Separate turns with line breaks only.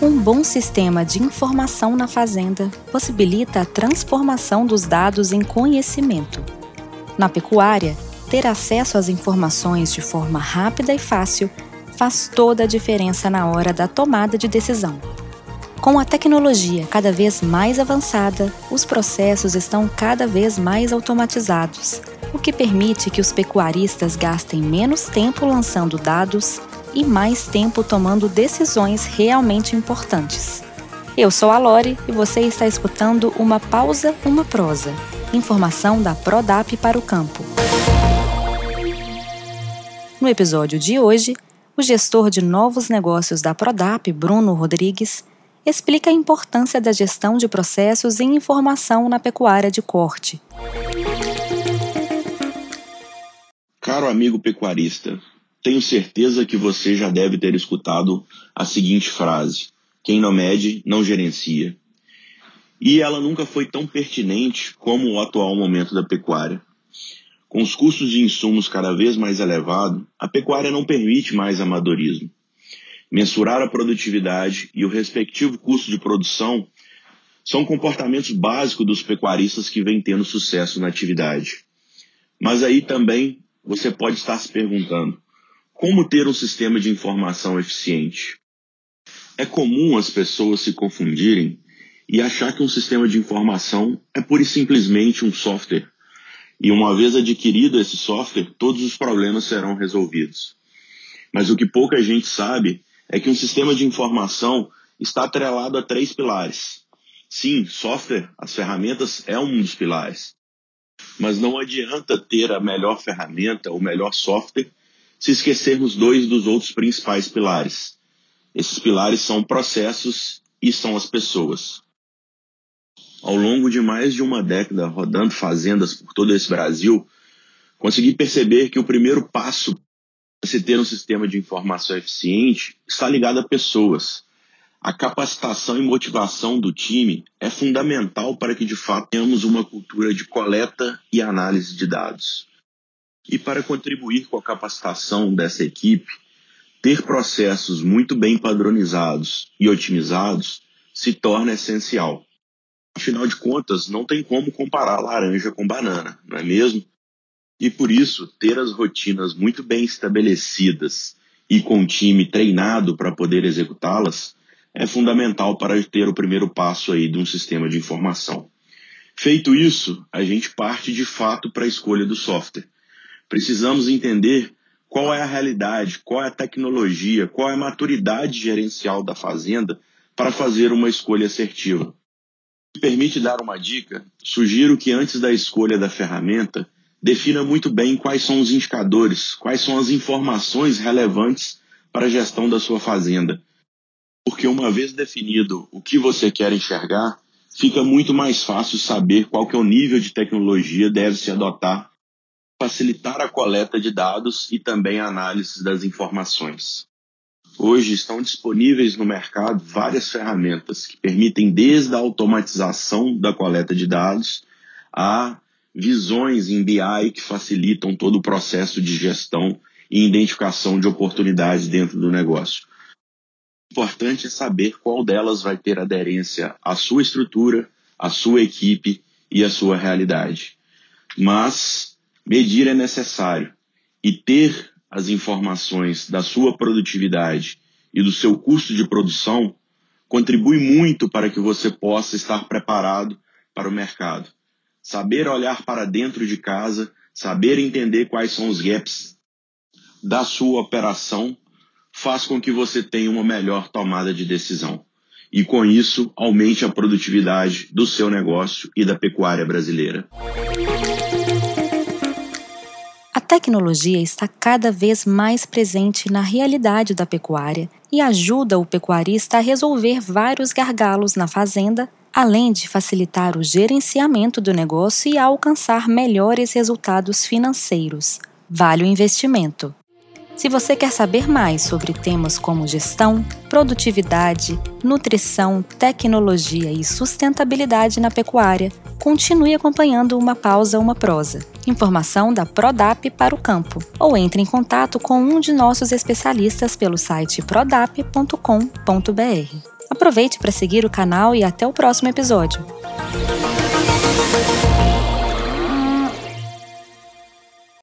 Um bom sistema de informação na fazenda possibilita a transformação dos dados em conhecimento. Na pecuária, ter acesso às informações de forma rápida e fácil faz toda a diferença na hora da tomada de decisão. Com a tecnologia cada vez mais avançada, os processos estão cada vez mais automatizados, o que permite que os pecuaristas gastem menos tempo lançando dados e mais tempo tomando decisões realmente importantes. Eu sou a Lore e você está escutando uma pausa, uma prosa. Informação da Prodap para o campo. No episódio de hoje, o gestor de novos negócios da Prodap, Bruno Rodrigues, explica a importância da gestão de processos em informação na pecuária de corte.
Caro amigo pecuarista, tenho certeza que você já deve ter escutado a seguinte frase: quem não mede, não gerencia. E ela nunca foi tão pertinente como o atual momento da pecuária. Com os custos de insumos cada vez mais elevados, a pecuária não permite mais amadorismo mensurar a produtividade e o respectivo custo de produção são comportamentos básicos dos pecuaristas que vêm tendo sucesso na atividade. Mas aí também você pode estar se perguntando: como ter um sistema de informação eficiente? É comum as pessoas se confundirem e achar que um sistema de informação é pura e simplesmente um software. E uma vez adquirido esse software, todos os problemas serão resolvidos. Mas o que pouca gente sabe é que um sistema de informação está atrelado a três pilares. Sim, software, as ferramentas é um dos pilares. Mas não adianta ter a melhor ferramenta, o melhor software, se esquecermos dois dos outros principais pilares. Esses pilares são processos e são as pessoas. Ao longo de mais de uma década rodando fazendas por todo esse Brasil, consegui perceber que o primeiro passo se ter um sistema de informação eficiente está ligado a pessoas. A capacitação e motivação do time é fundamental para que de fato tenhamos uma cultura de coleta e análise de dados. E para contribuir com a capacitação dessa equipe, ter processos muito bem padronizados e otimizados se torna essencial. Afinal de contas, não tem como comparar laranja com banana, não é mesmo? E por isso, ter as rotinas muito bem estabelecidas e com um time treinado para poder executá-las é fundamental para ter o primeiro passo aí de um sistema de informação. Feito isso, a gente parte de fato para a escolha do software. Precisamos entender qual é a realidade, qual é a tecnologia, qual é a maturidade gerencial da fazenda para fazer uma escolha assertiva. Me permite dar uma dica? Sugiro que antes da escolha da ferramenta, defina muito bem quais são os indicadores, quais são as informações relevantes para a gestão da sua fazenda. Porque uma vez definido o que você quer enxergar, fica muito mais fácil saber qual que é o nível de tecnologia deve se adotar, facilitar a coleta de dados e também a análise das informações. Hoje estão disponíveis no mercado várias ferramentas que permitem desde a automatização da coleta de dados a visões em BI que facilitam todo o processo de gestão e identificação de oportunidades dentro do negócio. O importante é saber qual delas vai ter aderência à sua estrutura, à sua equipe e à sua realidade. Mas medir é necessário e ter as informações da sua produtividade e do seu custo de produção contribui muito para que você possa estar preparado para o mercado saber olhar para dentro de casa, saber entender quais são os gaps da sua operação, faz com que você tenha uma melhor tomada de decisão. E com isso, aumente a produtividade do seu negócio e da pecuária brasileira.
A tecnologia está cada vez mais presente na realidade da pecuária e ajuda o pecuarista a resolver vários gargalos na fazenda além de facilitar o gerenciamento do negócio e alcançar melhores resultados financeiros. Vale o investimento. Se você quer saber mais sobre temas como gestão, produtividade, nutrição, tecnologia e sustentabilidade na pecuária, continue acompanhando Uma Pausa, Uma Prosa. informação da Prodap para o campo, ou entre em contato com um de nossos especialistas pelo site prodap.com.br. Aproveite para seguir o canal e até o próximo episódio.